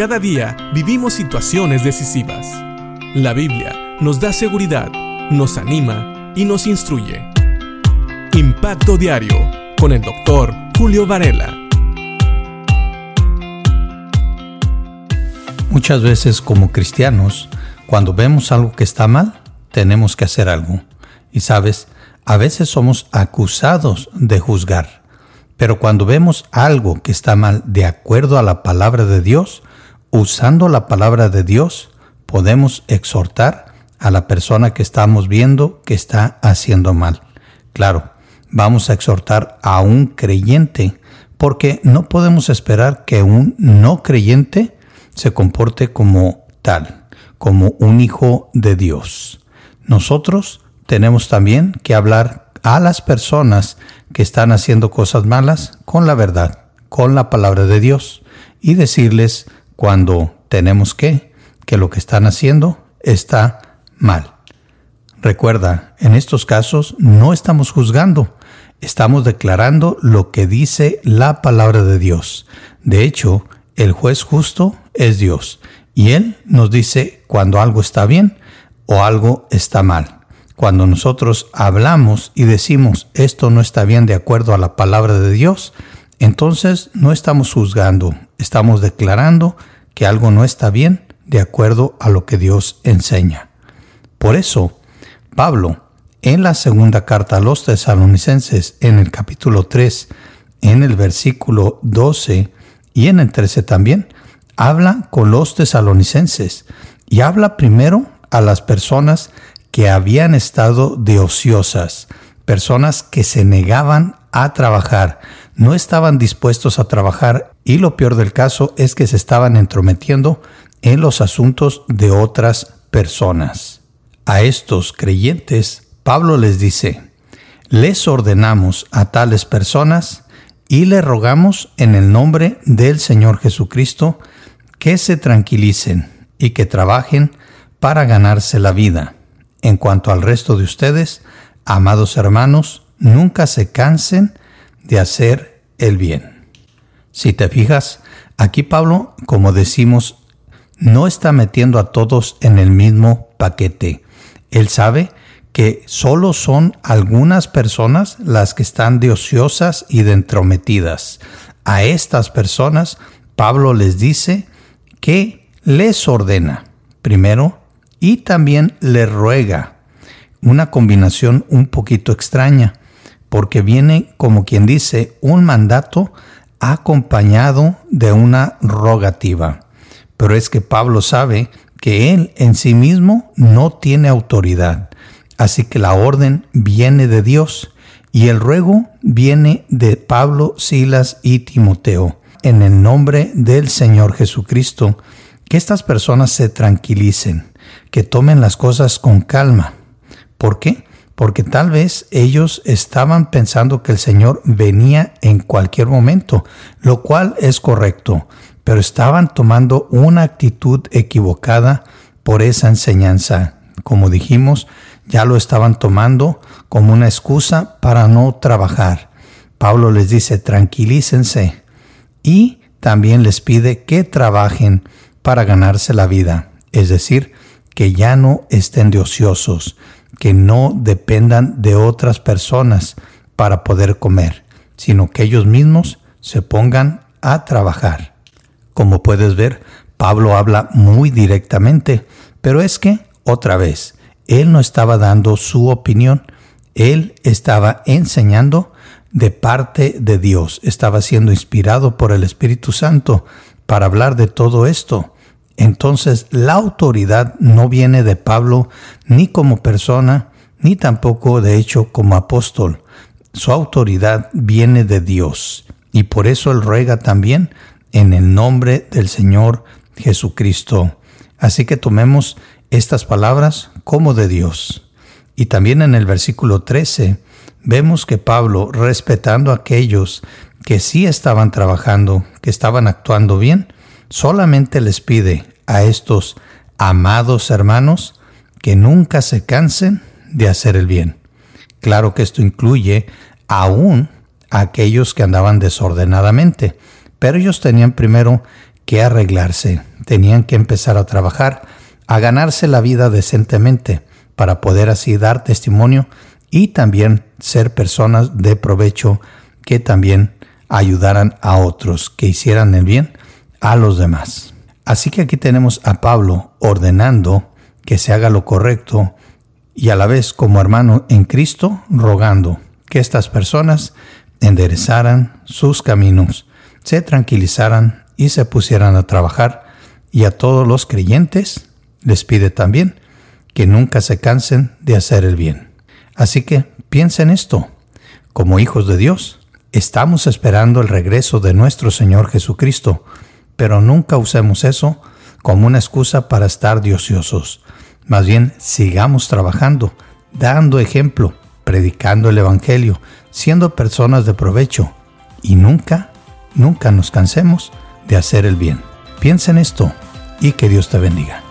Cada día vivimos situaciones decisivas. La Biblia nos da seguridad, nos anima y nos instruye. Impacto Diario con el doctor Julio Varela. Muchas veces como cristianos, cuando vemos algo que está mal, tenemos que hacer algo. Y sabes, a veces somos acusados de juzgar. Pero cuando vemos algo que está mal de acuerdo a la palabra de Dios, usando la palabra de Dios, podemos exhortar a la persona que estamos viendo que está haciendo mal. Claro, vamos a exhortar a un creyente porque no podemos esperar que un no creyente se comporte como tal, como un hijo de Dios. Nosotros tenemos también que hablar a las personas que están haciendo cosas malas con la verdad, con la palabra de Dios, y decirles cuando tenemos que, que lo que están haciendo está mal. Recuerda, en estos casos no estamos juzgando, estamos declarando lo que dice la palabra de Dios. De hecho, el juez justo es Dios y Él nos dice cuando algo está bien o algo está mal. Cuando nosotros hablamos y decimos esto no está bien de acuerdo a la palabra de Dios, entonces no estamos juzgando, estamos declarando que algo no está bien de acuerdo a lo que Dios enseña. Por eso, Pablo, en la segunda carta a los tesalonicenses, en el capítulo 3, en el versículo 12 y en el 13 también, habla con los tesalonicenses y habla primero a las personas que habían estado de ociosas, personas que se negaban a trabajar, no estaban dispuestos a trabajar y lo peor del caso es que se estaban entrometiendo en los asuntos de otras personas. A estos creyentes, Pablo les dice, les ordenamos a tales personas y le rogamos en el nombre del Señor Jesucristo que se tranquilicen y que trabajen para ganarse la vida. En cuanto al resto de ustedes, amados hermanos, nunca se cansen de hacer el bien. Si te fijas, aquí Pablo, como decimos, no está metiendo a todos en el mismo paquete. Él sabe que solo son algunas personas las que están de ociosas y de entrometidas. A estas personas Pablo les dice que les ordena, primero, y también les ruega. Una combinación un poquito extraña, porque viene, como quien dice, un mandato acompañado de una rogativa. Pero es que Pablo sabe que él en sí mismo no tiene autoridad. Así que la orden viene de Dios y el ruego viene de Pablo, Silas y Timoteo. En el nombre del Señor Jesucristo, que estas personas se tranquilicen, que tomen las cosas con calma. ¿Por qué? Porque tal vez ellos estaban pensando que el Señor venía en cualquier momento, lo cual es correcto, pero estaban tomando una actitud equivocada por esa enseñanza. Como dijimos, ya lo estaban tomando como una excusa para no trabajar. Pablo les dice, tranquilícense y también les pide que trabajen para ganarse la vida, es decir, que ya no estén de ociosos, que no dependan de otras personas para poder comer, sino que ellos mismos se pongan a trabajar. Como puedes ver, Pablo habla muy directamente, pero es que, otra vez, él no estaba dando su opinión, él estaba enseñando de parte de Dios, estaba siendo inspirado por el Espíritu Santo para hablar de todo esto. Entonces la autoridad no viene de Pablo ni como persona, ni tampoco de hecho como apóstol. Su autoridad viene de Dios y por eso él ruega también en el nombre del Señor Jesucristo. Así que tomemos estas palabras como de Dios. Y también en el versículo 13 vemos que Pablo, respetando a aquellos que sí estaban trabajando, que estaban actuando bien, solamente les pide a estos amados hermanos que nunca se cansen de hacer el bien. Claro que esto incluye aún a aquellos que andaban desordenadamente, pero ellos tenían primero que arreglarse, tenían que empezar a trabajar, a ganarse la vida decentemente para poder así dar testimonio y también ser personas de provecho que también ayudaran a otros, que hicieran el bien a los demás. Así que aquí tenemos a Pablo ordenando que se haga lo correcto y a la vez como hermano en Cristo rogando que estas personas enderezaran sus caminos, se tranquilizaran y se pusieran a trabajar y a todos los creyentes les pide también que nunca se cansen de hacer el bien. Así que piensen esto, como hijos de Dios, estamos esperando el regreso de nuestro Señor Jesucristo, pero nunca usemos eso como una excusa para estar diociosos. Más bien, sigamos trabajando, dando ejemplo, predicando el Evangelio, siendo personas de provecho y nunca, nunca nos cansemos de hacer el bien. Piensa en esto y que Dios te bendiga.